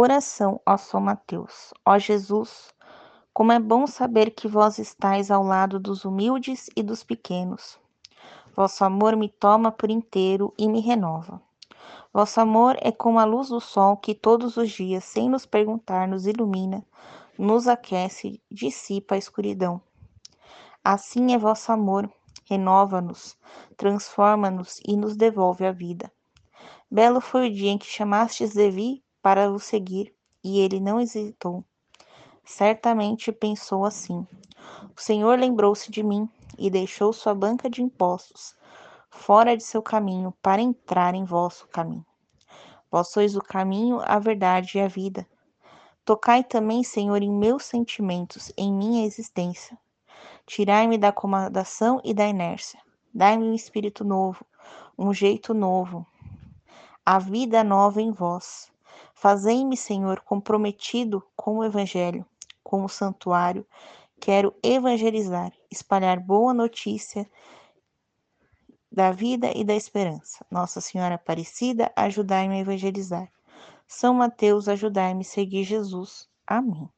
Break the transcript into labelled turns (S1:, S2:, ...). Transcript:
S1: Oração ao São Mateus. Ó Jesus, como é bom saber que vós estáis ao lado dos humildes e dos pequenos. Vosso amor me toma por inteiro e me renova. Vosso amor é como a luz do sol que todos os dias, sem nos perguntar, nos ilumina, nos aquece, dissipa a escuridão. Assim é vosso amor, renova-nos, transforma-nos e nos devolve a vida. Belo foi o dia em que chamastes Levi para o seguir, e ele não hesitou. Certamente pensou assim: O Senhor lembrou-se de mim e deixou sua banca de impostos fora de seu caminho para entrar em vosso caminho. Vós sois o caminho, a verdade e a vida. Tocai também, Senhor, em meus sentimentos, em minha existência. Tirai-me da acomodação e da inércia. Dai-me um espírito novo, um jeito novo, a vida nova em vós. Fazei-me, Senhor, comprometido com o Evangelho, com o santuário. Quero evangelizar, espalhar boa notícia da vida e da esperança. Nossa Senhora Aparecida, ajudai-me a evangelizar. São Mateus, ajudai-me a seguir Jesus. Amém.